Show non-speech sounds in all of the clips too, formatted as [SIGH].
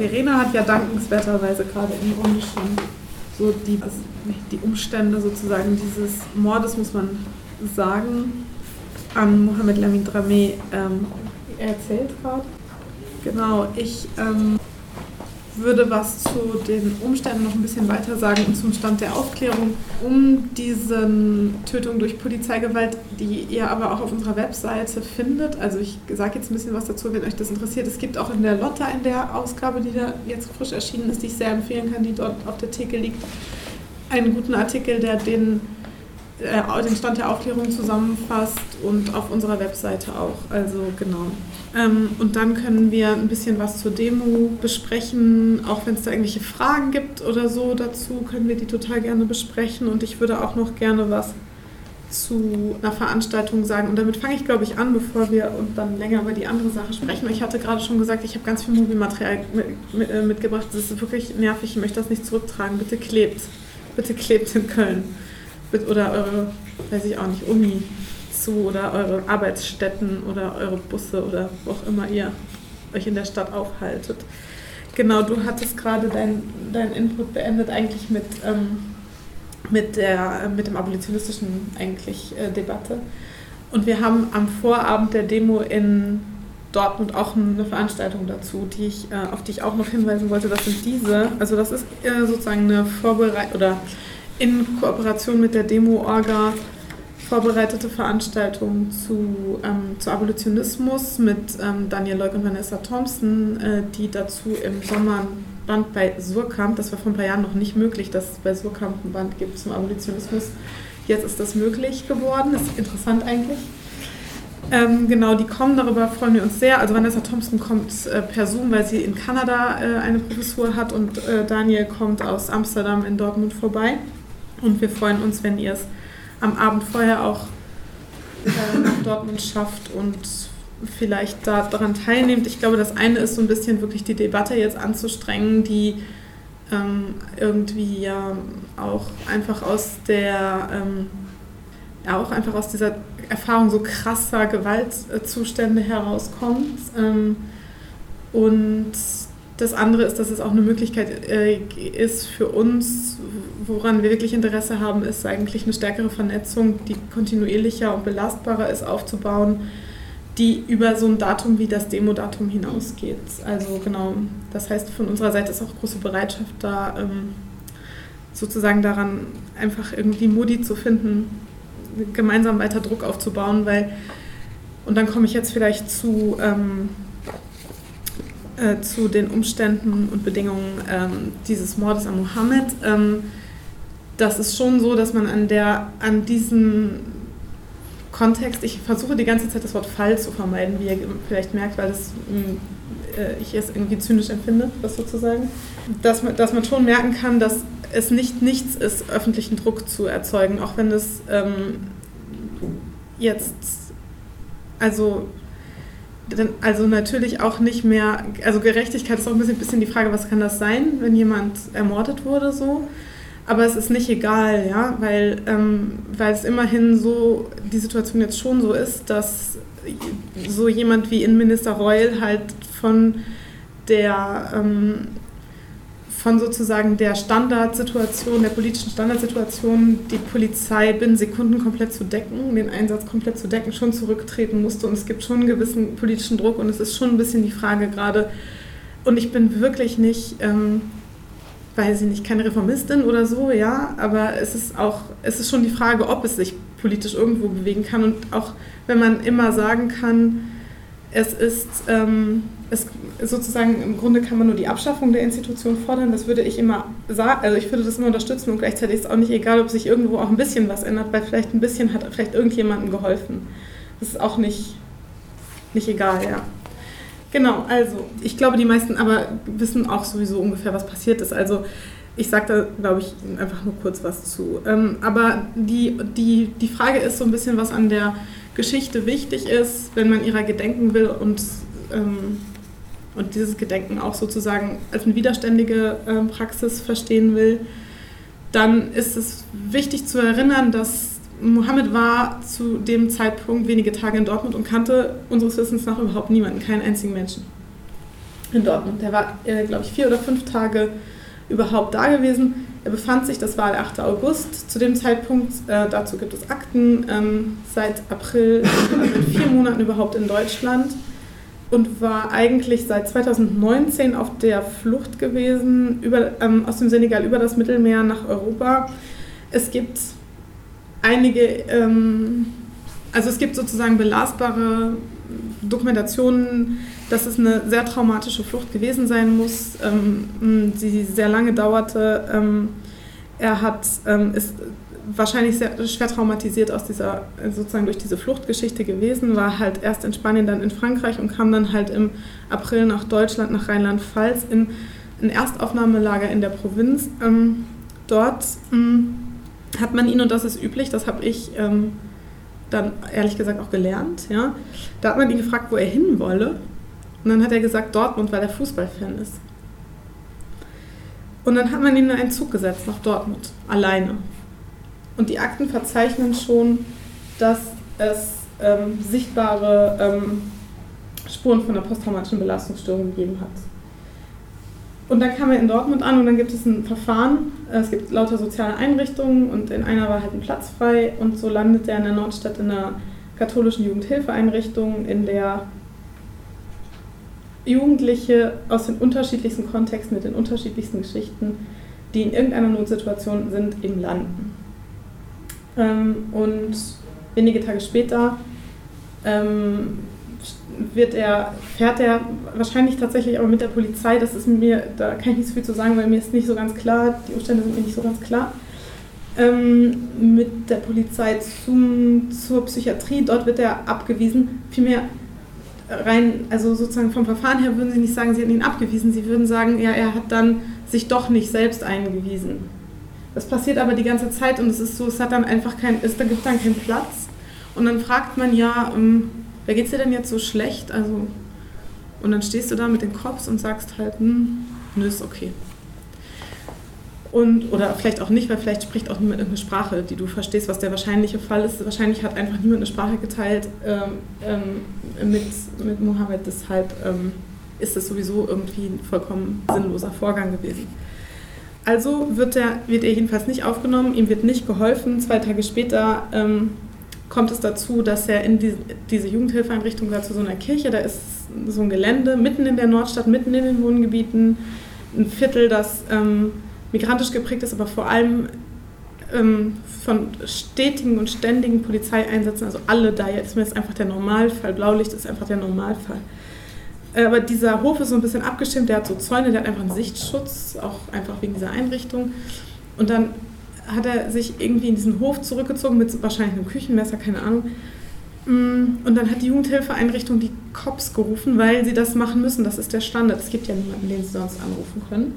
Verena hat ja dankenswerterweise gerade im Grunde schon so die, die Umstände sozusagen dieses Mordes, muss man sagen, an Mohamed Lamin Dramé ähm, erzählt gerade. Genau, ich ähm, würde was zu den Umständen noch ein bisschen weiter sagen und zum Stand der Aufklärung um diese Tötung durch Polizeigewalt, die ihr aber auch auf unserer Webseite findet. Also ich sage jetzt ein bisschen was dazu, wenn euch das interessiert. Es gibt auch in der Lotta, in der Ausgabe, die da jetzt frisch erschienen ist, die ich sehr empfehlen kann, die dort auf der Theke liegt, einen guten Artikel, der den äh, den Stand der Aufklärung zusammenfasst und auf unserer Webseite auch. Also genau. Ähm, und dann können wir ein bisschen was zur Demo besprechen. Auch wenn es da irgendwelche Fragen gibt oder so dazu, können wir die total gerne besprechen. Und ich würde auch noch gerne was zu einer Veranstaltung sagen. Und damit fange ich, glaube ich, an, bevor wir und dann länger über die andere Sache sprechen. Ich hatte gerade schon gesagt, ich habe ganz viel Mobilmaterial mit, mit, äh, mitgebracht. Das ist wirklich nervig. Ich möchte das nicht zurücktragen. Bitte klebt. Bitte klebt in Köln oder eure, weiß ich auch nicht, Uni zu oder eure Arbeitsstätten oder eure Busse oder wo auch immer ihr euch in der Stadt aufhaltet. Genau, du hattest gerade deinen dein Input beendet eigentlich mit, ähm, mit, der, mit dem abolitionistischen eigentlich äh, Debatte. Und wir haben am Vorabend der Demo in Dortmund auch eine Veranstaltung dazu, die ich, äh, auf die ich auch noch hinweisen wollte. Das sind diese, also das ist äh, sozusagen eine Vorbereitung oder in Kooperation mit der Demo-Orga vorbereitete Veranstaltung zu, ähm, zu Abolitionismus mit ähm, Daniel Leuk und Vanessa Thompson, äh, die dazu im Sommer ein Band bei Surkamp, das war vor ein paar Jahren noch nicht möglich, dass es bei Surkamp ein Band gibt zum Abolitionismus. Jetzt ist das möglich geworden, das ist interessant eigentlich. Ähm, genau, die kommen, darüber freuen wir uns sehr. Also Vanessa Thompson kommt äh, per Zoom, weil sie in Kanada äh, eine Professur hat und äh, Daniel kommt aus Amsterdam in Dortmund vorbei. Und wir freuen uns, wenn ihr es am Abend vorher auch äh, nach Dortmund schafft und vielleicht daran teilnehmt. Ich glaube, das eine ist so ein bisschen wirklich die Debatte jetzt anzustrengen, die ähm, irgendwie ja auch einfach aus der ähm, ja, auch einfach aus dieser Erfahrung so krasser Gewaltzustände herauskommt. Ähm, und das andere ist, dass es auch eine Möglichkeit äh, ist für uns, woran wir wirklich Interesse haben, ist eigentlich eine stärkere Vernetzung, die kontinuierlicher und belastbarer ist, aufzubauen, die über so ein Datum wie das Demo-Datum hinausgeht. Also genau, das heißt, von unserer Seite ist auch große Bereitschaft da, ähm, sozusagen daran einfach irgendwie Modi zu finden, gemeinsam weiter Druck aufzubauen, weil, und dann komme ich jetzt vielleicht zu... Ähm, äh, zu den Umständen und Bedingungen ähm, dieses Mordes an Mohammed. Ähm, das ist schon so, dass man an, der, an diesem Kontext, ich versuche die ganze Zeit das Wort Fall zu vermeiden, wie ihr vielleicht merkt, weil das, äh, ich es irgendwie zynisch empfinde, das sozusagen, dass man, dass man schon merken kann, dass es nicht nichts ist, öffentlichen Druck zu erzeugen, auch wenn es ähm, jetzt, also also natürlich auch nicht mehr, also Gerechtigkeit ist auch ein bisschen, bisschen die Frage, was kann das sein, wenn jemand ermordet wurde so. Aber es ist nicht egal, ja, weil, ähm, weil es immerhin so, die Situation jetzt schon so ist, dass so jemand wie Innenminister Reul halt von der ähm, von sozusagen der Standardsituation, der politischen Standardsituation, die Polizei binnen Sekunden komplett zu decken, den Einsatz komplett zu decken, schon zurücktreten musste. Und es gibt schon einen gewissen politischen Druck und es ist schon ein bisschen die Frage gerade, und ich bin wirklich nicht, ähm, weiß ich nicht, keine Reformistin oder so, ja, aber es ist auch, es ist schon die Frage, ob es sich politisch irgendwo bewegen kann. Und auch wenn man immer sagen kann, es ist, ähm, es sozusagen im Grunde kann man nur die Abschaffung der Institution fordern. Das würde ich immer sagen, also ich würde das immer unterstützen und gleichzeitig ist es auch nicht egal, ob sich irgendwo auch ein bisschen was ändert, weil vielleicht ein bisschen hat vielleicht irgendjemandem geholfen. Das ist auch nicht, nicht egal, ja. Genau, also ich glaube, die meisten aber wissen auch sowieso ungefähr, was passiert ist. Also ich sage da, glaube ich, einfach nur kurz was zu. Ähm, aber die, die, die Frage ist so ein bisschen, was an der Geschichte wichtig ist, wenn man ihrer gedenken will und ähm, und dieses Gedenken auch sozusagen als eine widerständige äh, Praxis verstehen will, dann ist es wichtig zu erinnern, dass Mohammed war zu dem Zeitpunkt wenige Tage in Dortmund und kannte unseres Wissens nach überhaupt niemanden, keinen einzigen Menschen. in Dortmund. Der war, äh, glaube ich, vier oder fünf Tage überhaupt da gewesen. Er befand sich, das war der 8. August, zu dem Zeitpunkt, äh, dazu gibt es Akten, ähm, seit April, also in vier Monaten überhaupt in Deutschland und war eigentlich seit 2019 auf der Flucht gewesen, über, ähm, aus dem Senegal über das Mittelmeer nach Europa. Es gibt einige, ähm, also es gibt sozusagen belastbare Dokumentationen, dass es eine sehr traumatische Flucht gewesen sein muss, ähm, die sehr lange dauerte. Ähm, er hat, ähm, ist wahrscheinlich sehr schwer traumatisiert aus dieser, sozusagen durch diese Fluchtgeschichte gewesen, war halt erst in Spanien, dann in Frankreich und kam dann halt im April nach Deutschland, nach Rheinland-Pfalz in ein Erstaufnahmelager in der Provinz. Ähm, dort ähm, hat man ihn, und das ist üblich, das habe ich ähm, dann ehrlich gesagt auch gelernt, ja, da hat man ihn gefragt, wo er hin wolle. Und dann hat er gesagt, Dortmund, weil er Fußballfan ist. Und dann hat man ihn in einen Zug gesetzt nach Dortmund, alleine. Und die Akten verzeichnen schon, dass es ähm, sichtbare ähm, Spuren von einer posttraumatischen Belastungsstörung gegeben hat. Und dann kam er in Dortmund an und dann gibt es ein Verfahren. Es gibt lauter soziale Einrichtungen und in einer war halt ein Platz frei und so landet er in der Nordstadt in einer katholischen Jugendhilfeeinrichtung, in der Jugendliche aus den unterschiedlichsten Kontexten mit den unterschiedlichsten Geschichten, die in irgendeiner Notsituation sind, eben landen. Ähm, und wenige Tage später ähm, wird er, fährt er wahrscheinlich tatsächlich aber mit der Polizei, das ist mir, da kann ich nicht so viel zu sagen, weil mir ist nicht so ganz klar, die Umstände sind mir nicht so ganz klar, ähm, mit der Polizei zum, zur Psychiatrie, dort wird er abgewiesen, vielmehr rein, also sozusagen vom Verfahren her würden Sie nicht sagen, Sie hätten ihn abgewiesen, Sie würden sagen, ja, er hat dann sich doch nicht selbst eingewiesen. Das passiert aber die ganze Zeit und es ist so, es hat dann einfach kein, es gibt dann keinen Platz. Und dann fragt man ja, ähm, wer geht's dir denn jetzt so schlecht? Also, und dann stehst du da mit den Cops und sagst halt, hm, nö, ist okay. Und, oder vielleicht auch nicht, weil vielleicht spricht auch niemand irgendeine Sprache, die du verstehst, was der wahrscheinliche Fall ist. Wahrscheinlich hat einfach niemand eine Sprache geteilt ähm, ähm, mit, mit Mohammed, deshalb ähm, ist es sowieso irgendwie ein vollkommen sinnloser Vorgang gewesen. Also wird er, wird er jedenfalls nicht aufgenommen, ihm wird nicht geholfen. Zwei Tage später ähm, kommt es dazu, dass er in die, diese Jugendhilfeeinrichtung da zu so einer Kirche, da ist so ein Gelände mitten in der Nordstadt, mitten in den Wohngebieten, ein Viertel, das ähm, migrantisch geprägt ist, aber vor allem ähm, von stetigen und ständigen Polizeieinsätzen, also alle da jetzt, ist einfach der Normalfall, Blaulicht ist einfach der Normalfall. Äh, aber dieser Hof ist so ein bisschen abgestimmt, der hat so Zäune, der hat einfach einen Sichtschutz, auch einfach wegen dieser Einrichtung. Und dann hat er sich irgendwie in diesen Hof zurückgezogen mit wahrscheinlich einem Küchenmesser, keine Ahnung. Mm, und dann hat die Jugendhilfeeinrichtung die Cops gerufen, weil sie das machen müssen. Das ist der Standard. Es gibt ja niemanden, den sie sonst anrufen können.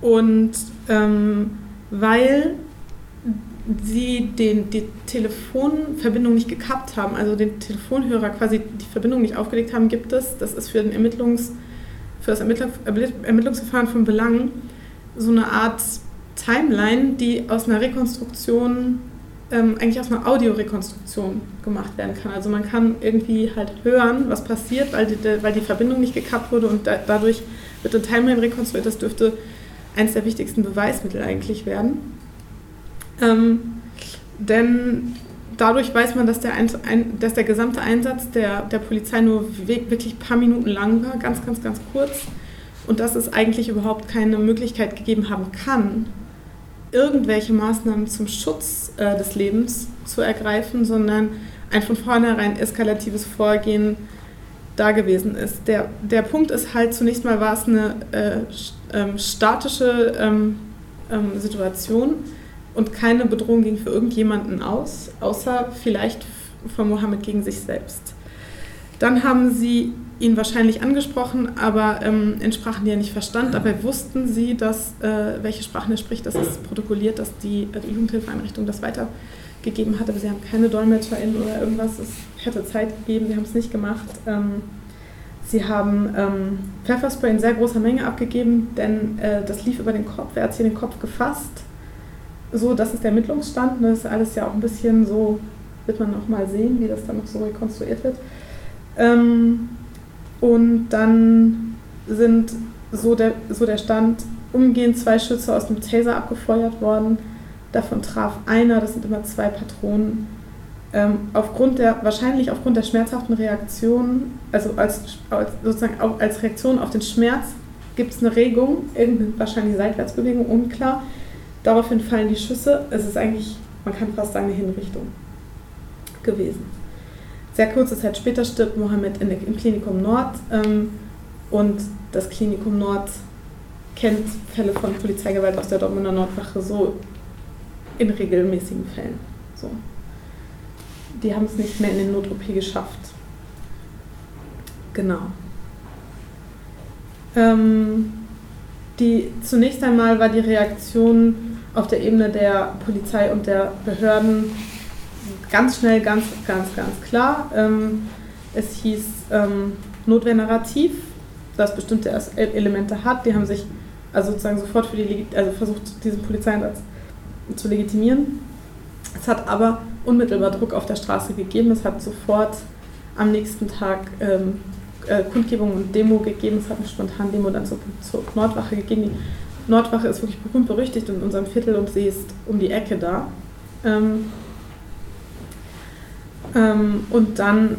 Und ähm, weil sie den, die Telefonverbindung nicht gekappt haben, also den Telefonhörer quasi die Verbindung nicht aufgelegt haben, gibt es, das ist für, den Ermittlungs, für das Ermittlungsverfahren von Belang, so eine Art Timeline, die aus einer Rekonstruktion, ähm, eigentlich aus einer Audiorekonstruktion gemacht werden kann. Also man kann irgendwie halt hören, was passiert, weil die, weil die Verbindung nicht gekappt wurde und da, dadurch wird eine Timeline rekonstruiert. Das dürfte eines der wichtigsten Beweismittel eigentlich werden. Ähm, denn dadurch weiß man, dass der, ein, dass der gesamte Einsatz der, der Polizei nur wirklich ein paar Minuten lang war, ganz, ganz, ganz kurz. Und dass es eigentlich überhaupt keine Möglichkeit gegeben haben kann, irgendwelche Maßnahmen zum Schutz äh, des Lebens zu ergreifen, sondern ein von vornherein eskalatives Vorgehen da gewesen ist. Der, der Punkt ist halt, zunächst mal war es eine äh, ähm, statische ähm, ähm, Situation und keine Bedrohung ging für irgendjemanden aus, außer vielleicht von Mohammed gegen sich selbst. Dann haben sie ihn wahrscheinlich angesprochen, aber ähm, in Sprachen, die er nicht verstand. Dabei wussten sie, dass, äh, welche Sprachen er spricht. Das ist protokolliert, dass die, äh, Jugendhilfeeinrichtung das weitergegeben hat. Aber sie haben keine DolmetscherInnen oder irgendwas. Es hätte Zeit gegeben, sie haben es nicht gemacht. Ähm, sie haben ähm, Pfefferspray in sehr großer Menge abgegeben, denn äh, das lief über den Kopf. Er hat sich den Kopf gefasst so, das ist der Ermittlungsstand. Das ist alles ja auch ein bisschen so, wird man noch mal sehen, wie das dann noch so rekonstruiert wird. Ähm, und dann sind so der, so der Stand umgehend zwei Schüsse aus dem Taser abgefeuert worden. Davon traf einer, das sind immer zwei Patronen. Ähm, aufgrund der, wahrscheinlich aufgrund der schmerzhaften Reaktion, also als, als sozusagen auch als Reaktion auf den Schmerz, gibt es eine Regung, irgendeine wahrscheinlich Seitwärtsbewegung, unklar. Daraufhin fallen die Schüsse. Es ist eigentlich, man kann fast sagen, eine Hinrichtung gewesen. Sehr kurze Zeit später stirbt Mohammed in im Klinikum Nord ähm, und das Klinikum Nord kennt Fälle von Polizeigewalt aus der Dortmunder Nordwache so in regelmäßigen Fällen. So. Die haben es nicht mehr in den Not-OP geschafft. Genau. Ähm, die, zunächst einmal war die Reaktion auf der Ebene der Polizei und der Behörden ganz schnell, ganz, ganz, ganz klar. Ähm, es hieß ähm, Notwehr-Narrativ, das bestimmte Elemente hat. Die haben sich also sozusagen sofort für die, also versucht, diesen Polizeieinsatz zu legitimieren. Es hat aber unmittelbar Druck auf der Straße gegeben. Es hat sofort am nächsten Tag ähm, äh, Kundgebung und Demo gegeben. Es hat eine spontane Demo dann zur, zur Nordwache gegeben. Die Nordwache ist wirklich berühmt berüchtigt in unserem Viertel und sie ist um die Ecke da. Ähm, und dann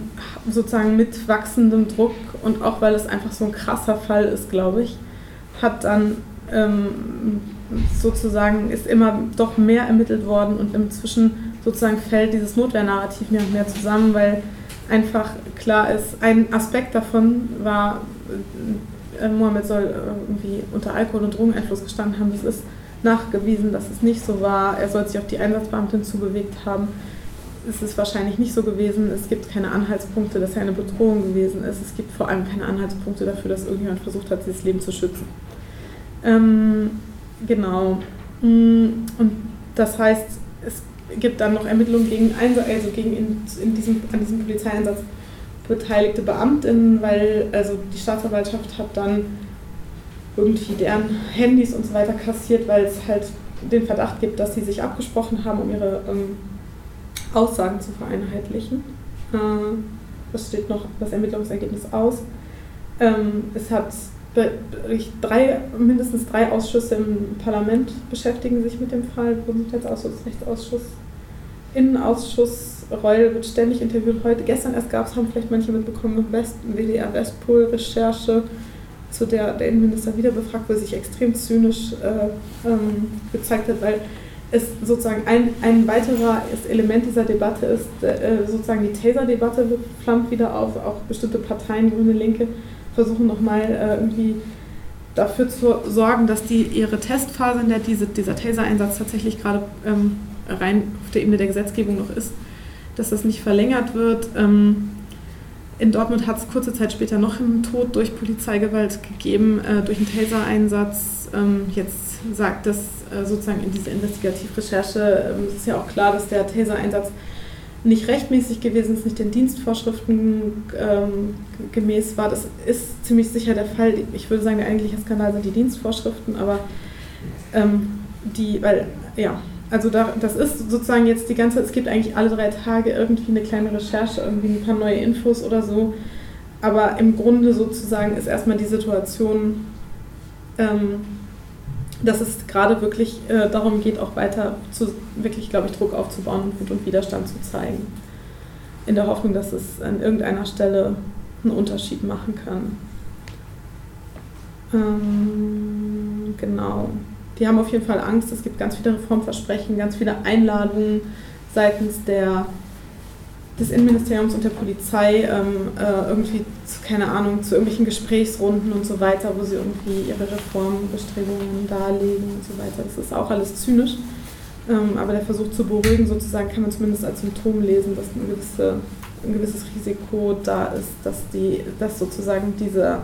sozusagen mit wachsendem Druck und auch weil es einfach so ein krasser Fall ist, glaube ich, hat dann ähm, sozusagen ist immer doch mehr ermittelt worden und inzwischen sozusagen fällt dieses Notwehrnarrativ mehr und mehr zusammen, weil einfach klar ist, ein Aspekt davon war, äh, Mohammed soll irgendwie unter Alkohol- und Drogeneinfluss gestanden haben. Das ist nachgewiesen, dass es nicht so war. Er soll sich auf die Einsatzbeamtin zubewegt haben ist es wahrscheinlich nicht so gewesen. Es gibt keine Anhaltspunkte, dass er eine Bedrohung gewesen ist. Es gibt vor allem keine Anhaltspunkte dafür, dass irgendjemand versucht hat, dieses Leben zu schützen. Ähm, genau. Mm, und das heißt, es gibt dann noch Ermittlungen gegen, also gegen in, in diesem, an diesem Polizeieinsatz beteiligte Beamtinnen, weil also die Staatsanwaltschaft hat dann irgendwie deren Handys und so weiter kassiert, weil es halt den Verdacht gibt, dass sie sich abgesprochen haben, um ihre ähm, Aussagen zu vereinheitlichen. Äh, das steht noch das Ermittlungsergebnis aus. Ähm, es hat drei, mindestens drei Ausschüsse im Parlament beschäftigen sich mit dem Fall. Gesundheitsausschuss, Rechtsausschuss, Innenausschuss. Reul wird ständig interviewt. Heute, gestern erst gab es, haben vielleicht manche mitbekommen, West, WDR Westpol-Recherche, zu der der Innenminister wieder befragt wurde, sich extrem zynisch äh, ähm, gezeigt hat, weil ist sozusagen ein, ein weiteres Element dieser Debatte ist äh, sozusagen die Taser-Debatte flammt wieder auf. Auch bestimmte Parteien, Grüne Linke, versuchen nochmal äh, irgendwie dafür zu sorgen, dass die ihre Testphase, in der diese, dieser Taser-Einsatz tatsächlich gerade ähm, rein auf der Ebene der Gesetzgebung noch ist, dass das nicht verlängert wird. Ähm, in Dortmund hat es kurze Zeit später noch einen Tod durch Polizeigewalt gegeben, äh, durch einen Taser-Einsatz. Ähm, jetzt sagt das äh, sozusagen in dieser Investigativrecherche, ähm, ist ja auch klar, dass der Taser-Einsatz nicht rechtmäßig gewesen ist, nicht den Dienstvorschriften ähm, gemäß war. Das ist ziemlich sicher der Fall. Ich würde sagen, der eigentliche Skandal sind die Dienstvorschriften, aber ähm, die, weil, ja, also da, das ist sozusagen jetzt die ganze, es gibt eigentlich alle drei Tage irgendwie eine kleine Recherche, irgendwie ein paar neue Infos oder so. Aber im Grunde sozusagen ist erstmal die Situation ähm, dass es gerade wirklich äh, darum geht, auch weiter zu, wirklich, glaube ich, Druck aufzubauen und und Widerstand zu zeigen. In der Hoffnung, dass es an irgendeiner Stelle einen Unterschied machen kann. Ähm, genau. Die haben auf jeden Fall Angst. Es gibt ganz viele Reformversprechen, ganz viele Einladungen seitens der des Innenministeriums und der Polizei ähm, äh, irgendwie, zu, keine Ahnung, zu irgendwelchen Gesprächsrunden und so weiter, wo sie irgendwie ihre Reformbestrebungen darlegen und so weiter. Das ist auch alles zynisch. Ähm, aber der Versuch zu beruhigen, sozusagen, kann man zumindest als Symptom lesen, dass ein, gewisse, ein gewisses Risiko da ist, dass, die, dass sozusagen diese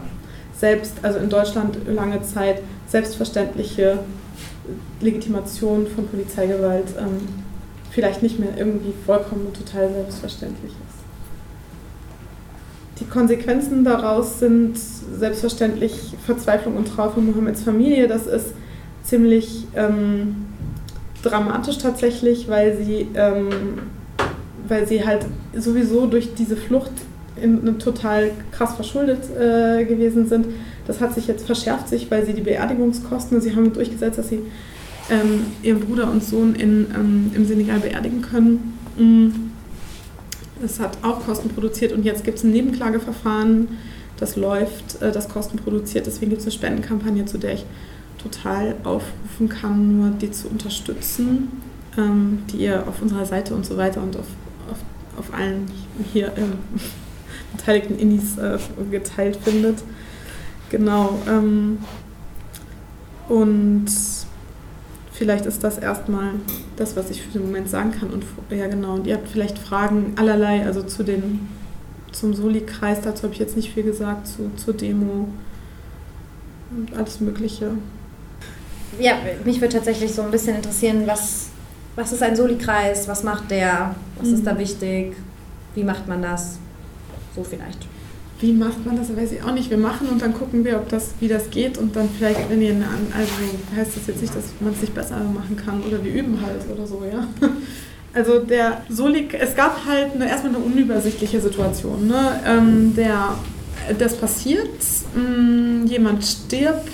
selbst, also in Deutschland lange Zeit selbstverständliche Legitimation von Polizeigewalt ähm, vielleicht nicht mehr irgendwie vollkommen total selbstverständlich ist. Die Konsequenzen daraus sind selbstverständlich Verzweiflung und Trauer von Mohammeds Familie. Das ist ziemlich ähm, dramatisch tatsächlich, weil sie, ähm, weil sie halt sowieso durch diese Flucht in total krass verschuldet äh, gewesen sind. Das hat sich jetzt verschärft sich, weil sie die Beerdigungskosten, sie haben durchgesetzt, dass sie ähm, ihren Bruder und Sohn in, ähm, im Senegal beerdigen können. Mm. Das hat auch Kosten produziert und jetzt gibt es ein Nebenklageverfahren, das läuft, äh, das Kosten produziert. Deswegen gibt es eine Spendenkampagne, zu der ich total aufrufen kann, nur die zu unterstützen, ähm, die ihr auf unserer Seite und so weiter und auf, auf, auf allen hier ähm, [LAUGHS] beteiligten Indies äh, geteilt findet. Genau. Ähm, und vielleicht ist das erstmal das, was ich für den Moment sagen kann. Und ja, genau. Und ihr habt vielleicht Fragen allerlei, also zu den, zum Soli-Kreis, dazu habe ich jetzt nicht viel gesagt, zu, zur Demo und alles Mögliche. Ja, mich würde tatsächlich so ein bisschen interessieren, was, was ist ein Soli-Kreis, was macht der, was mhm. ist da wichtig, wie macht man das? So vielleicht wie macht man das? Weiß ich auch nicht. Wir machen und dann gucken wir, ob das, wie das geht und dann vielleicht, wenn ihr eine, also heißt das jetzt nicht, dass man es nicht besser machen kann oder wir üben halt oder so, ja. [LAUGHS] Also der Solik, es gab halt eine, erstmal eine unübersichtliche Situation. Ne? Ähm, der, das passiert, mh, mm, jemand stirbt,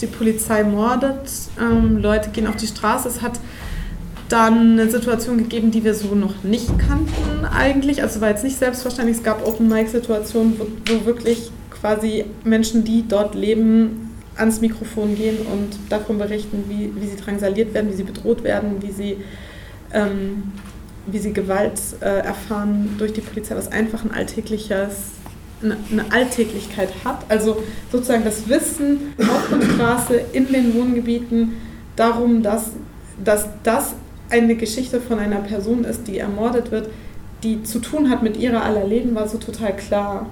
die Polizei mordet, ähm, Leute gehen auf die Straße, es hat dann eine Situation gegeben, die wir so noch nicht kannten eigentlich. Also war jetzt nicht selbstverständlich. Es gab Open-Mic-Situationen, wo, wo, wirklich quasi Menschen, die dort leben, ans Mikrofon gehen und davon berichten, wie, wie sie drangsaliert werden, wie sie bedroht werden, wie sie, ähm, wie sie Gewalt äh, erfahren durch die Polizei, was einfach ein alltägliches eine, Alltäglichkeit hat. Also sozusagen das Wissen auf der Straße, in den Wohngebieten darum, dass, dass das eine Geschichte von einer Person ist, die ermordet wird, die zu tun hat mit ihrer aller Leben, war so total klar.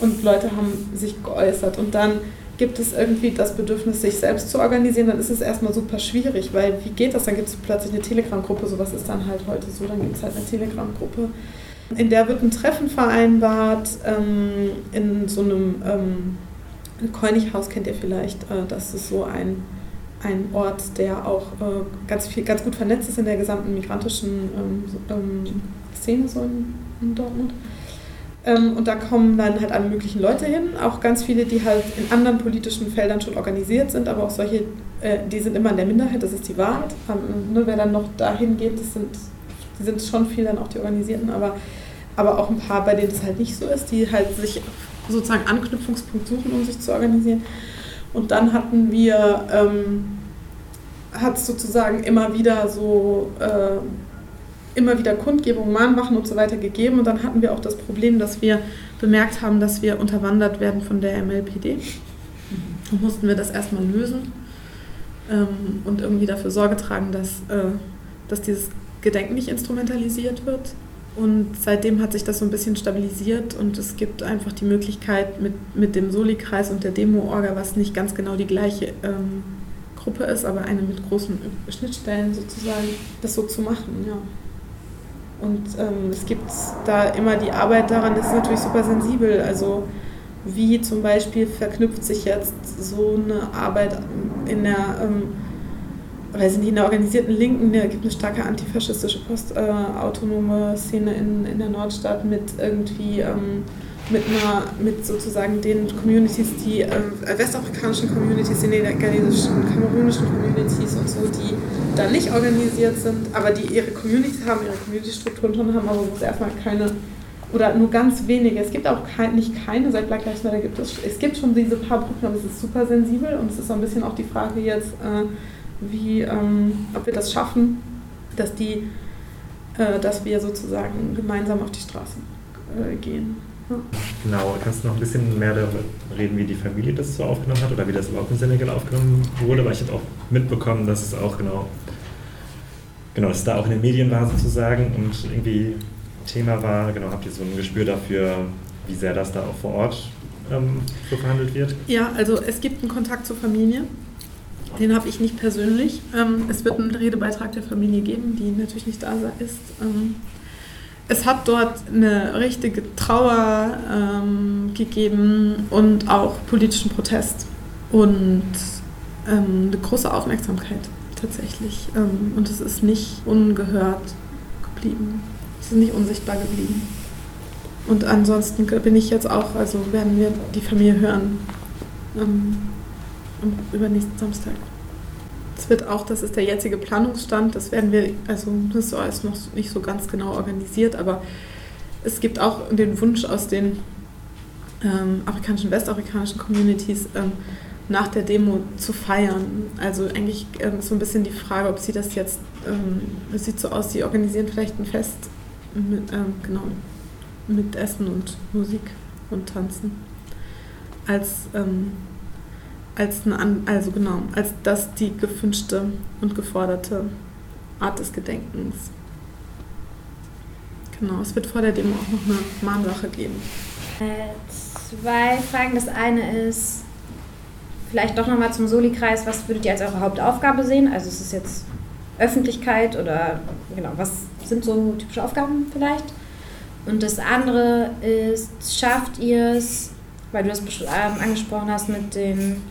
Und Leute haben sich geäußert. Und dann gibt es irgendwie das Bedürfnis, sich selbst zu organisieren, dann ist es erstmal super schwierig, weil wie geht das? Dann gibt es plötzlich eine Telegram-Gruppe, sowas ist dann halt heute so, dann gibt es halt eine Telegram-Gruppe. In der wird ein Treffen vereinbart, ähm, in so einem ähm, Koinighaus kennt ihr vielleicht, äh, das ist so ein ein Ort, der auch äh, ganz, viel, ganz gut vernetzt ist in der gesamten migrantischen ähm, ähm, Szene so in, in Dortmund. Ähm, und da kommen dann halt alle möglichen Leute hin, auch ganz viele, die halt in anderen politischen Feldern schon organisiert sind, aber auch solche, äh, die sind immer in der Minderheit, das ist die Wahrheit. Ähm, nur wer dann noch dahin geht, das sind, die sind schon viel dann auch die Organisierten, aber, aber auch ein paar, bei denen das halt nicht so ist, die halt sich sozusagen Anknüpfungspunkt suchen, um sich zu organisieren. Und dann hatten wir, ähm, hat es sozusagen immer wieder so, äh, immer wieder Kundgebungen, Mahnwachen und so weiter gegeben. Und dann hatten wir auch das Problem, dass wir bemerkt haben, dass wir unterwandert werden von der MLPD. Und mussten wir das erstmal lösen ähm, und irgendwie dafür Sorge tragen, dass, äh, dass dieses Gedenken nicht instrumentalisiert wird. Und seitdem hat sich das so ein bisschen stabilisiert und es gibt einfach die Möglichkeit mit, mit dem Soli-Kreis und der Demo-Orga, was nicht ganz genau die gleiche ähm, Gruppe ist, aber eine mit großen Schnittstellen sozusagen, das so zu machen, ja. Und ähm, es gibt da immer die Arbeit daran, das ist natürlich super sensibel. Also wie zum Beispiel verknüpft sich jetzt so eine Arbeit in der ähm, weiß nicht, in der organisierten Linken, da gibt eine starke antifaschistische postautonome äh, Szene in, in der Nordstadt mit irgendwie ähm, mit einer, mit sozusagen den Communities, die äh, westafrikanischen Communities, den senegalesischen, kamerunischen Communities und so, die da nicht organisiert sind, aber die ihre Communities haben, ihre Community-Strukturen schon haben, aber wo es erstmal keine oder nur ganz wenige. Es gibt auch kein, nicht keine, seit Black Lives Matter gibt es, es gibt schon diese paar Brücken, aber es ist super sensibel und es ist so ein bisschen auch die Frage jetzt, äh, wie, ähm, ob wir das schaffen, dass, die, äh, dass wir sozusagen gemeinsam auf die Straßen äh, gehen. Ja. Genau, kannst du noch ein bisschen mehr darüber reden, wie die Familie das so aufgenommen hat oder wie das überhaupt in Senegal aufgenommen wurde? Weil ich habe auch mitbekommen, dass es auch genau, genau, dass es da auch in den Medien war sozusagen und irgendwie Thema war. Genau, habt ihr so ein Gespür dafür, wie sehr das da auch vor Ort ähm, so verhandelt wird? Ja, also es gibt einen Kontakt zur Familie. Den habe ich nicht persönlich. Ähm, es wird einen Redebeitrag der Familie geben, die natürlich nicht da ist. Ähm, es hat dort eine richtige Trauer ähm, gegeben und auch politischen Protest und eine große Aufmerksamkeit tatsächlich. und es ist nicht ungehört geblieben. Es ist nicht unsichtbar geblieben. Und ansonsten bin ich jetzt auch, also werden wir die Familie hören ähm, am übernächsten Samstag. Es wird auch, das ist der jetzige Planungsstand, das werden wir, also das ist noch nicht so ganz genau organisiert, aber es gibt auch den Wunsch aus den ähm, afrikanischen, westafrikanischen Communities, ähm, nach der Demo zu feiern. Also eigentlich ähm, so ein bisschen die Frage, ob sie das jetzt, ähm, es sieht so aus, sie organisieren vielleicht ein Fest mit, ähm, genau, mit Essen und Musik und Tanzen. Als, ähm, als, eine, also genau, als das die gewünschte und geforderte Art des Gedenkens. Genau, es wird vor der Demo auch noch eine Mahnwache geben. Zwei Fragen. Das eine ist, vielleicht doch nochmal zum Soli-Kreis, was würdet ihr als eure Hauptaufgabe sehen? Also ist es jetzt Öffentlichkeit oder genau, was sind so typische Aufgaben vielleicht? Und das andere ist, schafft ihr es, weil du das ähm, angesprochen hast, mit dem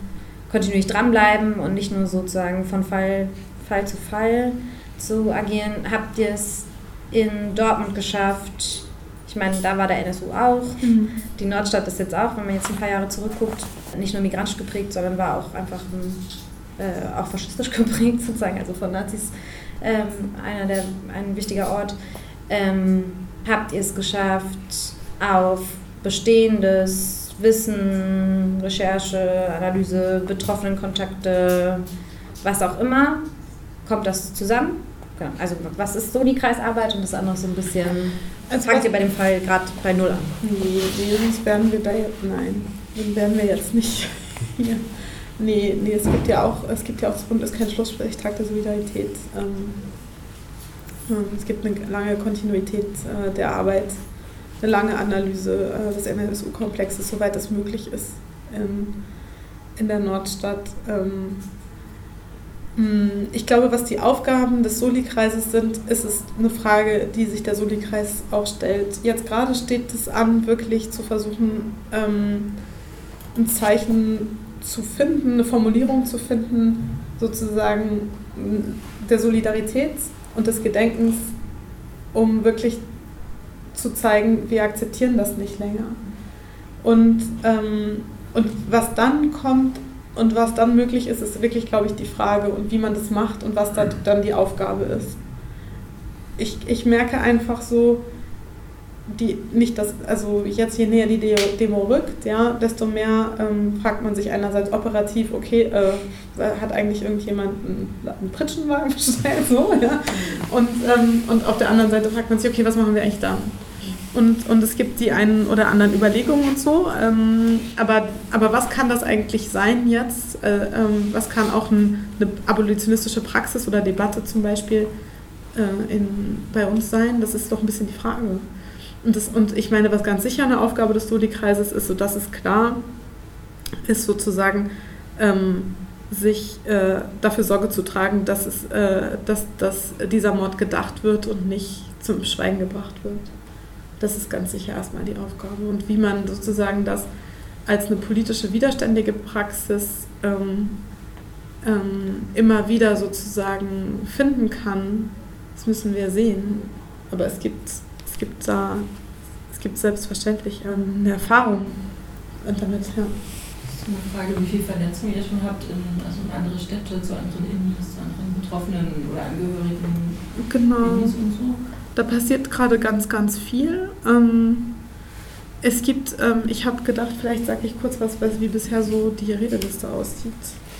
kontinuierlich dranbleiben und nicht nur sozusagen von Fall, Fall zu Fall zu agieren, habt ihr es in Dortmund geschafft, ich meine, da war der NSU auch. Mhm. Die Nordstadt ist jetzt auch, wenn man jetzt ein paar Jahre zurückguckt, nicht nur migrantisch geprägt, sondern war auch einfach ein, äh, auch faschistisch [LAUGHS] geprägt, sozusagen, also von Nazis ähm, einer der, ein wichtiger Ort. Ähm, habt ihr es geschafft, auf bestehendes Wissen, Recherche, Analyse, Betroffenenkontakte, was auch immer, kommt das zusammen? Genau. Also was ist so die Kreisarbeit und das andere so ein bisschen also fangt ihr bei dem Fall gerade bei Null an? Nee, nee, sonst werden wir da jetzt, nein, dann werden wir jetzt nicht [LAUGHS] hier. Nee, nee, es gibt ja auch, es gibt ja auch, das Bund ist kein Schlusssprechtag der Solidarität. Ähm, ähm, es gibt eine lange Kontinuität äh, der Arbeit, eine lange Analyse äh, des NSU-Komplexes, soweit das möglich ist in, in der Nordstadt. Ähm, hm, ich glaube, was die Aufgaben des Soli-Kreises sind, ist es eine Frage, die sich der Soli-Kreis auch stellt. Jetzt gerade steht es an, wirklich zu versuchen, ähm, ein Zeichen zu finden, eine Formulierung zu finden, sozusagen der Solidarität und des Gedenkens, um wirklich zu zeigen, wir akzeptieren das nicht länger. Und, ähm, und was dann kommt, und was dann möglich ist, ist wirklich, glaube ich, die Frage und wie man das macht und was da dann die Aufgabe ist. Ich, ich merke einfach so, die, nicht das, also jetzt je näher die Demo rückt, ja, desto mehr ähm, fragt man sich einerseits operativ, okay, äh, hat eigentlich irgendjemand einen, einen Pritschenwagen [LAUGHS] bestellt, so, ja, und, ähm, und auf der anderen Seite fragt man sich, okay, was machen wir eigentlich da? Und, und es gibt die einen oder anderen Überlegungen und so. Ähm, aber, aber was kann das eigentlich sein jetzt? Äh, ähm, was kann auch ein, eine abolitionistische Praxis oder Debatte zum Beispiel äh, in, bei uns sein? Das ist doch ein bisschen die Frage. Und, das, und ich meine, was ganz sicher eine Aufgabe des Studi-Kreises ist, so dass es klar ist, sozusagen, ähm, sich äh, dafür Sorge zu tragen, dass, es, äh, dass, dass dieser Mord gedacht wird und nicht zum Schweigen gebracht wird. Das ist ganz sicher erstmal die Aufgabe. Und wie man sozusagen das als eine politische widerständige Praxis ähm, ähm, immer wieder sozusagen finden kann, das müssen wir sehen. Aber es gibt, es gibt da, es gibt selbstverständlich ähm, eine Erfahrung damit, ja. Das ist eine Frage, wie viel Vernetzung ihr schon habt in, also in andere Städte, zu anderen Innens, zu anderen Betroffenen oder Angehörigen. Genau. Und so. Da passiert gerade ganz, ganz viel. Ähm, es gibt, ähm, ich habe gedacht, vielleicht sage ich kurz was, wie bisher so die Redeliste aussieht.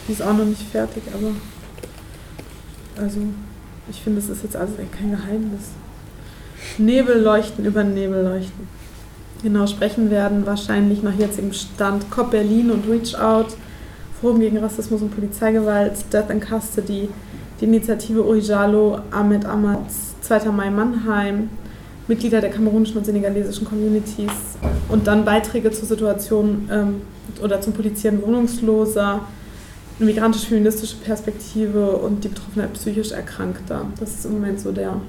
Die ist auch noch nicht fertig, aber also ich finde, es ist jetzt also kein Geheimnis. Nebelleuchten über Nebelleuchten. Genau, sprechen werden wahrscheinlich nach jetzigem Stand COP Berlin und Reach Out, Forum gegen Rassismus und Polizeigewalt, Death in Custody, die Initiative Orijalo, Ahmed Ahmads 2. Mai Mannheim, Mitglieder der kamerunischen und senegalesischen Communities und dann Beiträge zur Situation ähm, oder zum Polizieren Wohnungsloser, eine migrantisch-feministische Perspektive und die Betroffenheit psychisch Erkrankter. Das ist im Moment so der,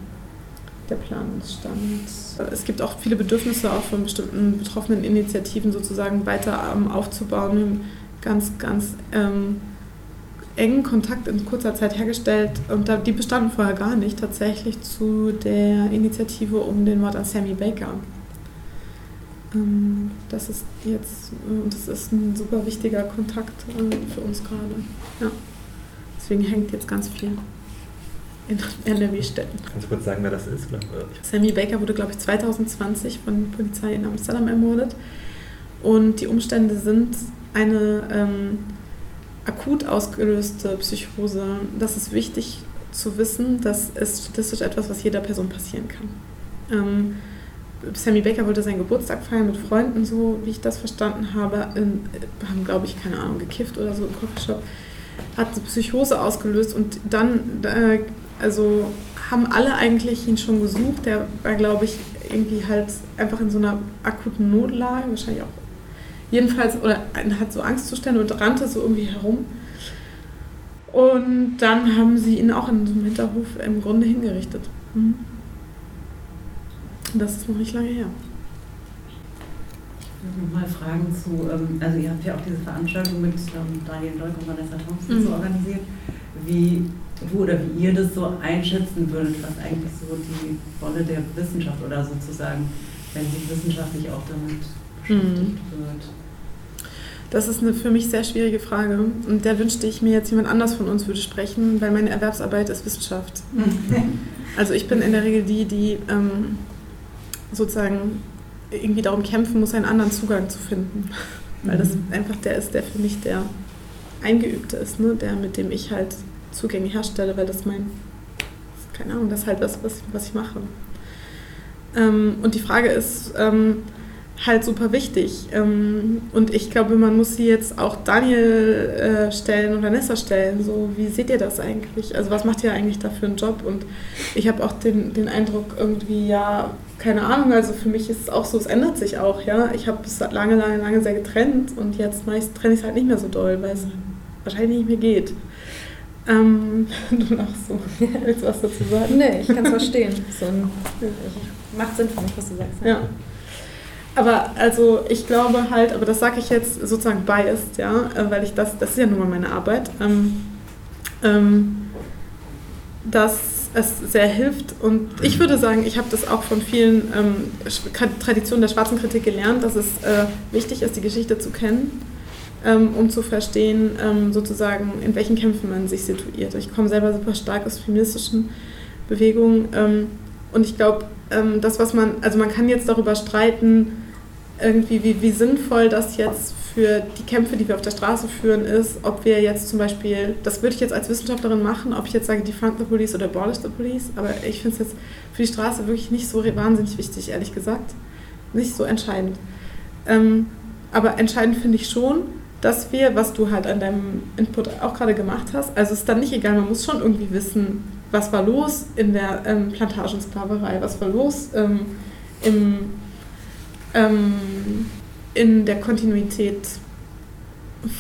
der Planungsstand. Es gibt auch viele Bedürfnisse auch von bestimmten betroffenen Initiativen sozusagen weiter ähm, aufzubauen. Ganz, ganz ähm, engen Kontakt in kurzer Zeit hergestellt und die bestanden vorher gar nicht tatsächlich zu der Initiative um den Mord an Sammy Baker. Ähm, das ist jetzt, äh, das ist ein super wichtiger Kontakt äh, für uns gerade. Ja. Deswegen hängt jetzt ganz viel in NRW-Städten. Kannst du kurz sagen, wer das ist? Sammy Baker wurde, glaube ich, 2020 von der Polizei in Amsterdam ermordet. Und die Umstände sind eine ähm, akut ausgelöste Psychose. Das ist wichtig zu wissen, das ist statistisch etwas, was jeder Person passieren kann. Ähm, Sammy Baker wollte seinen Geburtstag feiern mit Freunden, so wie ich das verstanden habe, in, haben, glaube ich, keine Ahnung, gekifft oder so im Coffeeshop, hat eine Psychose ausgelöst und dann, äh, also haben alle eigentlich ihn schon gesucht. Der war, glaube ich, irgendwie halt einfach in so einer akuten Notlage, wahrscheinlich auch jedenfalls, oder hat so Angstzustände und rannte so irgendwie herum. Und dann haben sie ihn auch in so einem Hinterhof im Grunde hingerichtet. Mhm. Das ist noch nicht lange her. Ich würde noch mal fragen zu, ähm, also ihr habt ja auch diese Veranstaltung mit ähm, Daniel Deuk und Vanessa Thompson mhm. so organisiert. Wie du oder wie ihr das so einschätzen würdet, was eigentlich so die Rolle der Wissenschaft oder sozusagen, wenn sich wissenschaftlich auch damit beschäftigt mhm. wird? Das ist eine für mich sehr schwierige Frage. Und da wünschte ich mir jetzt jemand anders von uns würde sprechen, weil meine Erwerbsarbeit ist Wissenschaft. [LAUGHS] also ich bin in der Regel die, die ähm, sozusagen irgendwie darum kämpfen muss, einen anderen Zugang zu finden. [LAUGHS] Weil das mhm. einfach der ist, der für mich der Eingeübte ist, ne? der mit dem ich halt Zugänge herstelle, weil das mein, keine Ahnung, das ist halt das, was, was ich mache. Ähm, und die Frage ist ähm, halt super wichtig. Ähm, und ich glaube, man muss sie jetzt auch Daniel äh, stellen und Vanessa stellen. So, wie seht ihr das eigentlich? Also was macht ihr eigentlich da für einen Job? Und ich habe auch den, den Eindruck irgendwie, ja, keine Ahnung, also für mich ist es auch so, es ändert sich auch, ja. Ich habe es lange, lange, lange sehr getrennt und jetzt trenne ich es halt nicht mehr so doll, weil es wahrscheinlich nicht mehr geht. Ähm, [LAUGHS] du lachst so. Willst du was dazu sagen? Nee, ich kann es verstehen. So ein, macht Sinn für mich, was du sagst. Ja. Aber also ich glaube halt, aber das sage ich jetzt sozusagen biased, ja, äh, weil ich das, das ist ja nun mal meine Arbeit, ähm, ähm, dass es sehr hilft. Und ich würde sagen, ich habe das auch von vielen ähm, Traditionen der schwarzen Kritik gelernt, dass es äh, wichtig ist, die Geschichte zu kennen, ähm, um zu verstehen, ähm, sozusagen, in welchen Kämpfen man sich situiert. Ich komme selber super stark aus feministischen Bewegungen ähm, und ich glaube, das, was man, also man kann jetzt darüber streiten, irgendwie, wie, wie sinnvoll das jetzt für die Kämpfe, die wir auf der Straße führen, ist, ob wir jetzt zum Beispiel, das würde ich jetzt als Wissenschaftlerin machen, ob ich jetzt sage, defund the police oder abolish the police, aber ich finde es jetzt für die Straße wirklich nicht so wahnsinnig wichtig, ehrlich gesagt. Nicht so entscheidend. Ähm, aber entscheidend finde ich schon, dass wir, was du halt an deinem Input auch gerade gemacht hast, also es ist dann nicht egal, man muss schon irgendwie wissen, was war los in der ähm, Plantagensklaverei, was war los ähm, im ähm, in der Kontinuität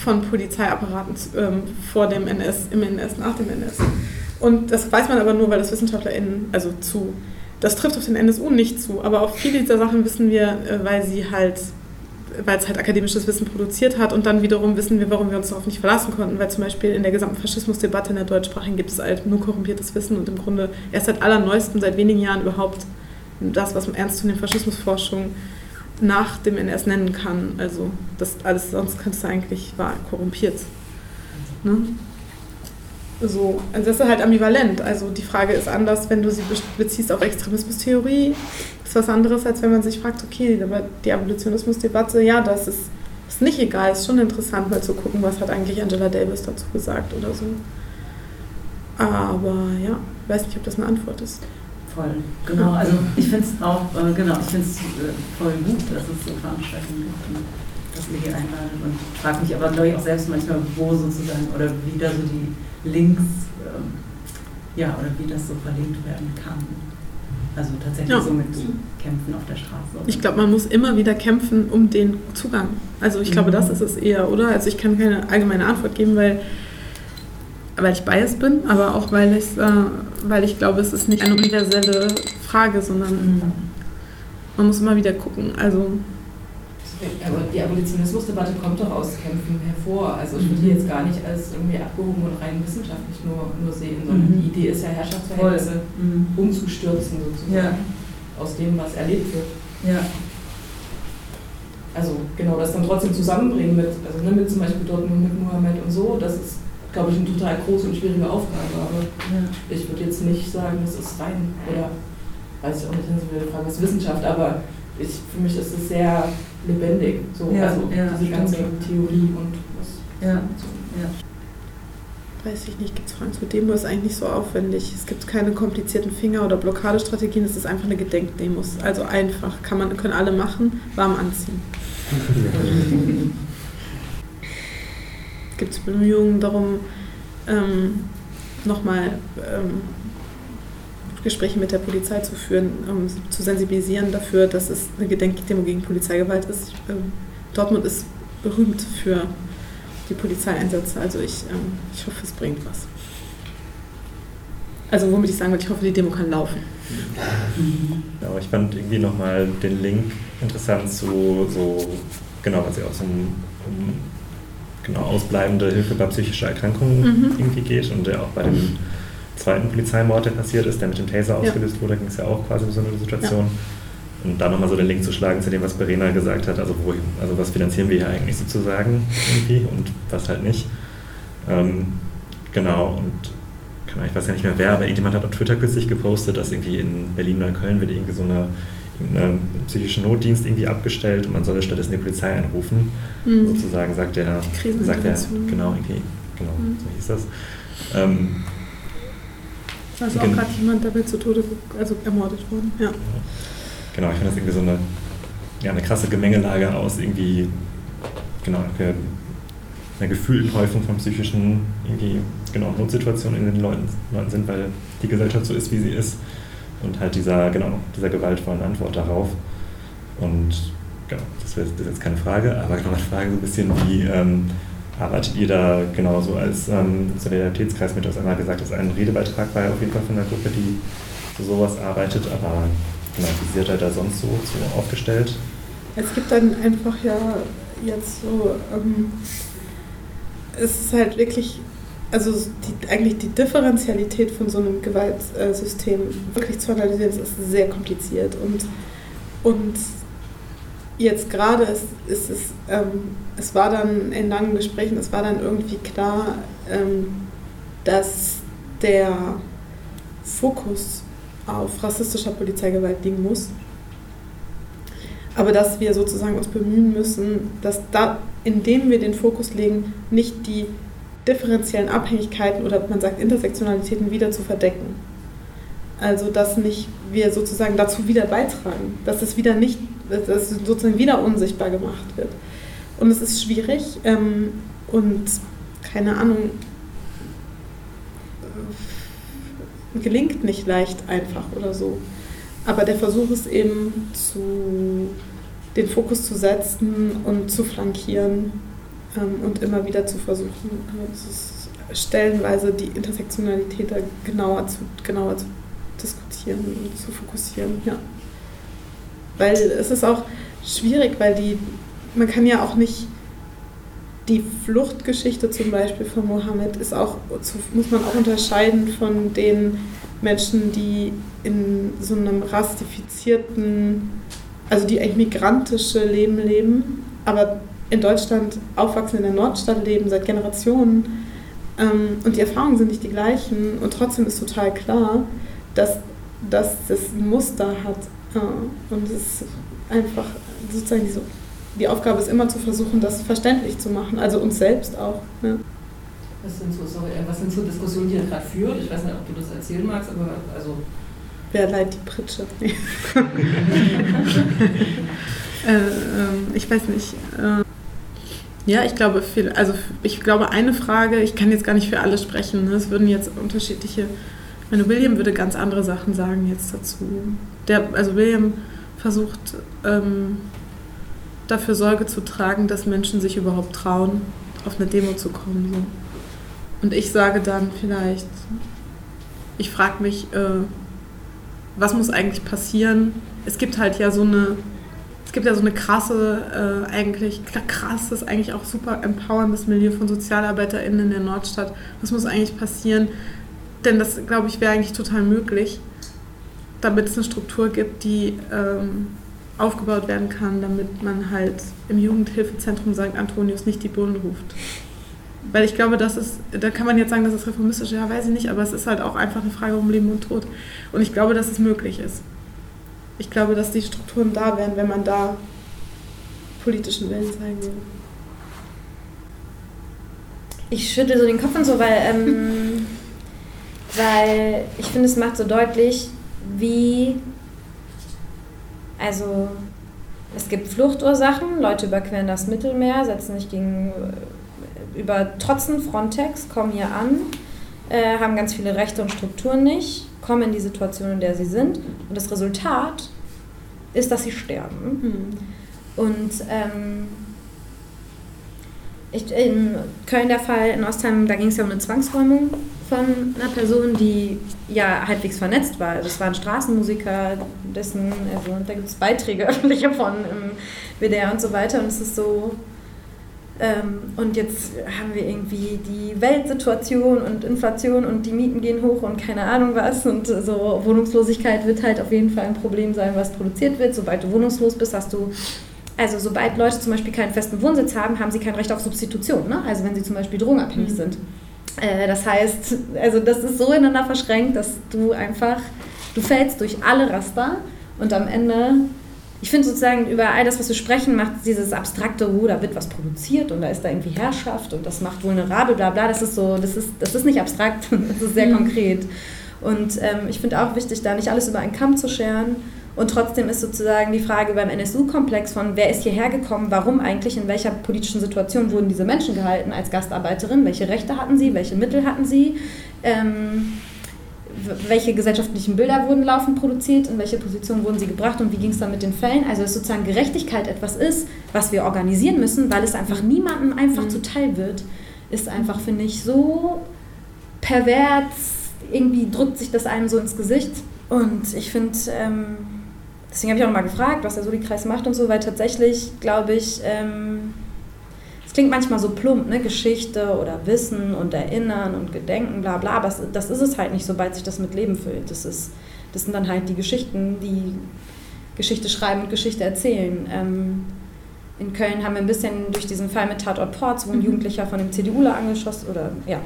von Polizeiapparaten ähm, vor dem NS, im NS, nach dem NS. Und das weiß man aber nur, weil das WissenschaftlerInnen, also zu, das trifft auf den NSU nicht zu, aber auf viele dieser Sachen wissen wir, äh, weil sie halt, weil es halt akademisches Wissen produziert hat und dann wiederum wissen wir, warum wir uns darauf nicht verlassen konnten, weil zum Beispiel in der gesamten Faschismusdebatte in der deutschsprachigen gibt es halt nur korrumpiertes Wissen und im Grunde erst seit allerneuestem, seit wenigen Jahren überhaupt das, was man ernst in der Faschismusforschung nach dem NS nennen kann. Also das alles sonst kannst du eigentlich war korrumpiert. Ne? So, also das ist halt ambivalent. Also die Frage ist anders, wenn du sie beziehst auf Extremismustheorie, ist was anderes, als wenn man sich fragt, okay, aber die Abolitionismusdebatte, ja, das ist, ist nicht egal, ist schon interessant mal zu gucken, was hat eigentlich Angela Davis dazu gesagt oder so. Aber ja, ich weiß nicht, ob das eine Antwort ist. Voll, genau. Also ich finde es auch, äh, genau, ich finde es äh, voll gut, dass es so Veranstaltungen gibt und dass ihr hier einladet. Und frage mich aber, glaube ich, auch selbst manchmal, wo sozusagen oder wie da so die Links, ähm, ja, oder wie das so verlinkt werden kann. Also tatsächlich ja. so mit Kämpfen auf der Straße. Oder? Ich glaube, man muss immer wieder kämpfen um den Zugang. Also ich glaube, mhm. das ist es eher, oder? Also ich kann keine allgemeine Antwort geben, weil weil ich biased bin, aber auch weil ich, äh, weil ich glaube, es ist nicht eine universelle Frage, sondern mhm. man muss immer wieder gucken. Also aber die Abolitionismusdebatte kommt doch aus Kämpfen hervor. Also ich würde die jetzt gar nicht als irgendwie abgehoben und rein wissenschaftlich nur, nur sehen, sondern mhm. die Idee ist ja Herrschaftsverhältnisse mhm. umzustürzen sozusagen ja. aus dem, was erlebt wird. Ja. also genau das dann trotzdem zusammenbringen mit, also ne, mit zum Beispiel dort mit Mohammed und so, das ist, glaube ich, eine total große und schwierige Aufgabe. Aber ja. ich würde jetzt nicht sagen, das ist rein, oder weiß ich auch nicht, ist eine Frage, was Wissenschaft, aber ich, für mich ist es sehr lebendig, so, ja, also ja, diese ganze Theorie und was. Ja, so. ja. Weiß ich nicht, gibt es Fragen zu Demo? Ist eigentlich nicht so aufwendig. Es gibt keine komplizierten Finger- oder Blockadestrategien, es ist einfach eine Gedenkdemos. Also einfach, kann man, können alle machen, warm anziehen. [LAUGHS] [LAUGHS] gibt es Bemühungen darum, ähm, nochmal ähm, Gespräche mit der Polizei zu führen, um zu sensibilisieren dafür, dass es eine Gedenkdemo gegen Polizeigewalt ist. Ähm, Dortmund ist berühmt für die Polizeieinsätze, also ich, ähm, ich hoffe, es bringt was. Also womit ich sagen will, ich hoffe, die Demo kann laufen. Ja, ich fand irgendwie nochmal den Link interessant zu so, genau, was ja auch so um, um genau, ausbleibende Hilfe bei psychischer Erkrankungen mhm. irgendwie geht und der auch bei dem zweiten Polizeimord, der passiert ist, der mit dem Taser ausgelöst ja. wurde, ging es ja auch quasi um so eine Situation. Ja. Und da nochmal so den Link zu schlagen zu dem, was Verena gesagt hat, also, wo, also was finanzieren wir hier eigentlich sozusagen irgendwie und was halt nicht. Ähm, genau, und ich weiß ja nicht mehr wer, aber irgendjemand hat auf Twitter kürzlich gepostet, dass irgendwie in Berlin-Neukölln wird irgendwie so eine, eine psychische Notdienst irgendwie abgestellt und man solle stattdessen die Polizei anrufen. Mhm. Sozusagen sagt der, sagt der, genau, irgendwie, genau, mhm. so hieß das. Ähm, also auch gerade jemand dabei zu Tode, also ermordet worden, ja. Genau, ich finde das irgendwie so eine, ja, eine krasse Gemengelage aus irgendwie, genau, einer gefühlten Häufung von psychischen irgendwie, genau, Notsituationen in den Leuten, Leuten sind, weil die Gesellschaft so ist, wie sie ist. Und halt dieser, genau, dieser gewaltvollen Antwort darauf. Und genau, das ist jetzt keine Frage, aber genau eine Frage so ein bisschen wie, ähm, arbeitet ihr da genauso als ähm, Solidaritätskreis mit? Du hast einmal gesagt, dass ein Redebeitrag war auf jeden Fall von der Gruppe, die für sowas arbeitet, aber genau, wie seid ihr da sonst so, so aufgestellt? Es gibt dann einfach ja jetzt so, ähm, es ist halt wirklich, also die, eigentlich die Differentialität von so einem Gewaltsystem wirklich zu analysieren, ist sehr kompliziert und, und jetzt gerade ist, ist es, ähm, es war dann in langen Gesprächen, es war dann irgendwie klar, ähm, dass der Fokus auf rassistischer Polizeigewalt liegen muss. Aber dass wir sozusagen uns bemühen müssen, dass da, indem wir den Fokus legen, nicht die differenziellen Abhängigkeiten oder man sagt Intersektionalitäten wieder zu verdecken. Also dass nicht wir sozusagen dazu wieder beitragen, dass es wieder nicht dass es sozusagen wieder unsichtbar gemacht wird. Und es ist schwierig ähm, und keine Ahnung, äh, gelingt nicht leicht einfach oder so. Aber der Versuch ist eben, zu, den Fokus zu setzen und zu flankieren ähm, und immer wieder zu versuchen, äh, stellenweise die Intersektionalität da genauer zu, genauer zu diskutieren und zu fokussieren. Ja. Weil es ist auch schwierig, weil die, man kann ja auch nicht, die Fluchtgeschichte zum Beispiel von Mohammed ist auch, muss man auch unterscheiden von den Menschen, die in so einem rastifizierten, also die eigentlich migrantische Leben leben, aber in Deutschland aufwachsen, in der Nordstadt leben, seit Generationen. Ähm, und die Erfahrungen sind nicht die gleichen. Und trotzdem ist total klar, dass, dass das ein Muster hat ja, und es ist einfach sozusagen diese, die Aufgabe ist immer zu versuchen, das verständlich zu machen, also uns selbst auch. Ja. Was sind so, sorry, äh, was sind so Diskussionen, die ihr gerade führt? Ich weiß nicht, ob du das erzählen magst, aber also. Wer leiht die Pritsche? [LAUGHS] äh, äh, ich weiß nicht. Äh, ja, ich glaube, viel, also ich glaube, eine Frage, ich kann jetzt gar nicht für alle sprechen, ne? es würden jetzt unterschiedliche ich meine, William würde ganz andere Sachen sagen jetzt dazu. Der, also William versucht ähm, dafür Sorge zu tragen, dass Menschen sich überhaupt trauen, auf eine Demo zu kommen. So. Und ich sage dann vielleicht, ich frage mich, äh, was muss eigentlich passieren? Es gibt halt ja so eine, es gibt ja so eine krasse, äh, eigentlich krasses, eigentlich auch super empowerndes Milieu von SozialarbeiterInnen in der Nordstadt. Was muss eigentlich passieren, denn das, glaube ich, wäre eigentlich total möglich, damit es eine Struktur gibt, die, ähm, aufgebaut werden kann, damit man halt im Jugendhilfezentrum St. Antonius nicht die Bullen ruft. Weil ich glaube, das ist, da kann man jetzt sagen, das ist reformistisch, ja, weiß ich nicht, aber es ist halt auch einfach eine Frage um Leben und Tod. Und ich glaube, dass es möglich ist. Ich glaube, dass die Strukturen da wären, wenn man da politischen Willen zeigen würde. Ich schüttle so den Kopf und so, weil, ähm, [LAUGHS] weil ich finde, es macht so deutlich, wie, also es gibt Fluchtursachen, Leute überqueren das Mittelmeer, setzen sich gegen, über trotzen Frontex, kommen hier an, äh, haben ganz viele Rechte und Strukturen nicht, kommen in die Situation, in der sie sind und das Resultat ist, dass sie sterben. Mhm. Und ähm, ich, in Köln der Fall, in Ostheim, da ging es ja um eine Zwangsräumung von einer Person, die ja halbwegs vernetzt war. Also es war ein Straßenmusiker, dessen, also da gibt es Beiträge [LAUGHS] öffentliche von im WDR und so weiter. Und es ist so, ähm, und jetzt haben wir irgendwie die Weltsituation und Inflation und die Mieten gehen hoch und keine Ahnung was. Und so Wohnungslosigkeit wird halt auf jeden Fall ein Problem sein, was produziert wird. Sobald du wohnungslos bist, hast du also sobald Leute zum Beispiel keinen festen Wohnsitz haben, haben sie kein Recht auf Substitution. Ne? Also wenn sie zum Beispiel drogenabhängig mhm. sind. Äh, das heißt, also das ist so ineinander verschränkt, dass du einfach, du fällst durch alle Raster und am Ende, ich finde sozusagen über all das, was wir sprechen, macht dieses abstrakte, oh, da wird was produziert und da ist da irgendwie Herrschaft und das macht vulnerabel, bla bla, das ist so, das ist, das ist nicht abstrakt, [LAUGHS] das ist sehr mhm. konkret. Und ähm, ich finde auch wichtig, da nicht alles über einen Kamm zu scheren. Und trotzdem ist sozusagen die Frage beim NSU-Komplex von, wer ist hierher gekommen, warum eigentlich, in welcher politischen Situation wurden diese Menschen gehalten als Gastarbeiterin, welche Rechte hatten sie, welche Mittel hatten sie, ähm, welche gesellschaftlichen Bilder wurden laufend produziert, in welche Position wurden sie gebracht und wie ging es dann mit den Fällen. Also dass sozusagen Gerechtigkeit etwas ist, was wir organisieren müssen, weil es einfach niemandem einfach mhm. zuteil wird, ist einfach, finde ich, so pervers, irgendwie drückt sich das einem so ins Gesicht. Und ich finde... Ähm, deswegen habe ich auch mal gefragt, was der Soli-Kreis macht und so, weil tatsächlich, glaube ich, ähm, es klingt manchmal so plump, ne? Geschichte oder Wissen und Erinnern und Gedenken, bla bla, aber das, das ist es halt nicht, sobald sich das mit Leben füllt. Das, ist, das sind dann halt die Geschichten, die Geschichte schreiben und Geschichte erzählen. Ähm, in Köln haben wir ein bisschen durch diesen Fall mit Tatort Ports, wo ein mhm. Jugendlicher von dem CDUler angeschossen oder ja,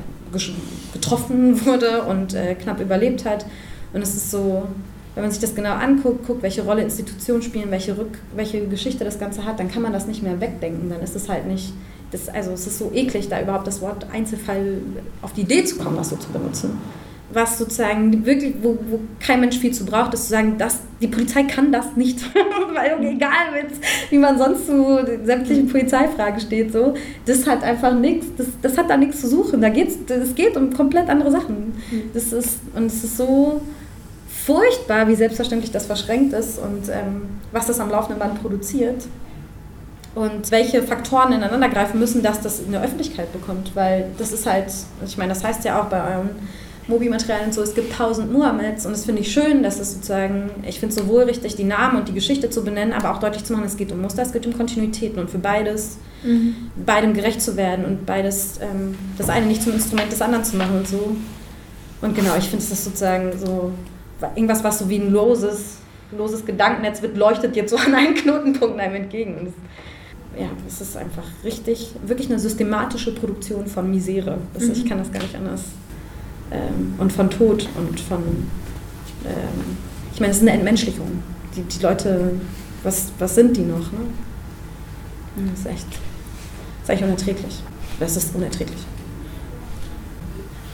getroffen [LAUGHS] wurde und äh, knapp überlebt hat. Und es ist so, wenn man sich das genau anguckt, guckt, welche Rolle Institutionen spielen, welche, Rück, welche Geschichte das Ganze hat, dann kann man das nicht mehr wegdenken. Dann ist es halt nicht, das, also es ist so eklig, da überhaupt das Wort Einzelfall auf die Idee zu kommen, das so zu benutzen. Was sozusagen wirklich, wo, wo kein Mensch viel zu braucht, ist zu sagen, dass die Polizei kann das nicht. [LAUGHS] Weil egal, wie man sonst zu sämtlichen Polizeifragen steht, so, das hat einfach nichts, das, das hat da nichts zu suchen. Da geht's, es geht um komplett andere Sachen. Mhm. Das ist, und es ist so furchtbar, wie selbstverständlich das verschränkt ist und ähm, was das am laufenden Band produziert und welche Faktoren ineinander greifen müssen, dass das in der Öffentlichkeit bekommt, weil das ist halt, ich meine, das heißt ja auch bei euren Mobi-Materialien so, es gibt tausend Muhammeds und das finde ich schön, dass es sozusagen, ich finde es sowohl richtig, die Namen und die Geschichte zu benennen, aber auch deutlich zu machen, es geht um Muster, es geht um Kontinuitäten und für beides, mhm. beidem gerecht zu werden und beides, ähm, das eine nicht zum Instrument des anderen zu machen und so. Und genau, ich finde es sozusagen so irgendwas, was so wie ein loses, loses Gedankennetz wird, leuchtet jetzt so an einen Knotenpunkt einem entgegen. Und das, ja, es ist einfach richtig, wirklich eine systematische Produktion von Misere. Das, mhm. Ich kann das gar nicht anders. Ähm, und von Tod und von, ähm, ich meine, es ist eine Entmenschlichung. Die, die Leute, was, was sind die noch? Ne? Das ist echt, das ist echt unerträglich. Das ist unerträglich.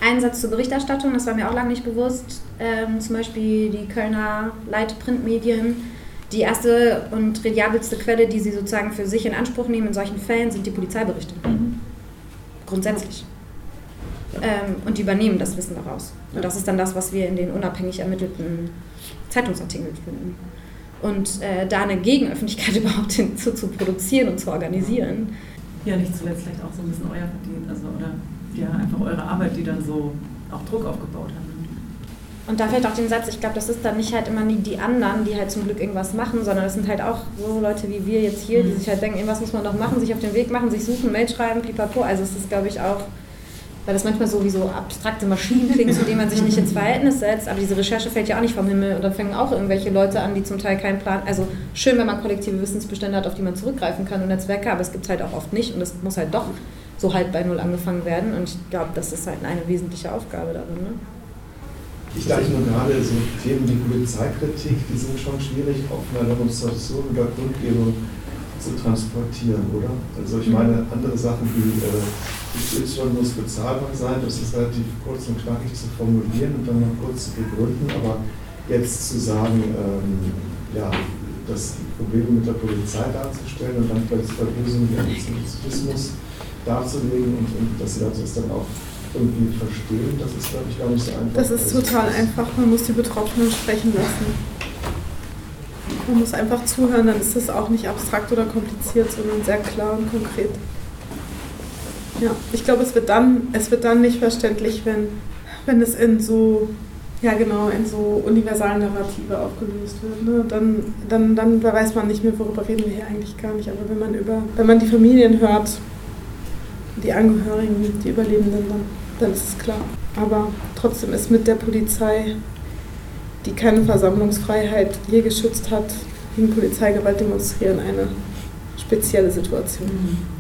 Ein Satz zur Berichterstattung, das war mir auch lange nicht bewusst. Ähm, zum Beispiel die Kölner Leitprintmedien. Die erste und reliabelste Quelle, die sie sozusagen für sich in Anspruch nehmen in solchen Fällen, sind die Polizeiberichte. Mhm. Grundsätzlich. Ähm, und die übernehmen das Wissen daraus. Und das ist dann das, was wir in den unabhängig ermittelten Zeitungsartikeln finden. Und äh, da eine Gegenöffentlichkeit [LAUGHS] überhaupt zu, zu produzieren und zu organisieren. Ja, nicht zuletzt vielleicht auch so ein bisschen euer Verdienst, also oder ja, einfach eure Arbeit, die dann so auch Druck aufgebaut hat. Und da fällt auch den Satz, ich glaube, das ist dann nicht halt immer nie die anderen, die halt zum Glück irgendwas machen, sondern das sind halt auch so Leute wie wir jetzt hier, die mhm. sich halt denken, irgendwas muss man doch machen, sich auf den Weg machen, sich suchen, Mail schreiben, pipapo. Also es ist, glaube ich, auch weil das manchmal so wie so abstrakte Maschinen klingt, zu denen man sich nicht ins [LAUGHS] Verhältnis setzt. Aber diese Recherche fällt ja auch nicht vom Himmel und dann fangen auch irgendwelche Leute an, die zum Teil keinen Plan. Also schön, wenn man kollektive Wissensbestände hat, auf die man zurückgreifen kann und Netzwerke, aber es gibt es halt auch oft nicht und es muss halt doch so halt bei Null angefangen werden. Und ich glaube, das ist halt eine wesentliche Aufgabe darin. Ne? Ich dachte nur gerade, so Themen wie Polizeikritik, die sind schon schwierig auf einer Demonstration oder Kundgebung zu transportieren, oder? Also ich meine, andere Sachen wie äh, XY muss bezahlbar sein, das ist relativ kurz und knackig zu formulieren und dann noch kurz zu begründen, aber jetzt zu sagen, ähm, ja, das Probleme mit der Polizei darzustellen und dann vielleicht Verlösung wie Antisemitismus darzulegen und, und dass sie das dann auch irgendwie verstehen, das ist, glaube ich, gar nicht so einfach. Das ist total einfach, man muss die Betroffenen sprechen lassen. Man muss einfach zuhören, dann ist das auch nicht abstrakt oder kompliziert, sondern sehr klar und konkret. Ja, ich glaube, es wird dann, es wird dann nicht verständlich, wenn, wenn es in so, ja genau, in so universalen Narrative aufgelöst wird. Ne? Dann, dann, dann weiß man nicht mehr, worüber reden wir hier eigentlich gar nicht. Aber wenn man über, wenn man die Familien hört, die Angehörigen, die Überlebenden, dann, dann ist es klar. Aber trotzdem ist mit der Polizei, die keine Versammlungsfreiheit je geschützt hat, gegen Polizeigewalt demonstrieren eine spezielle Situation. Mhm.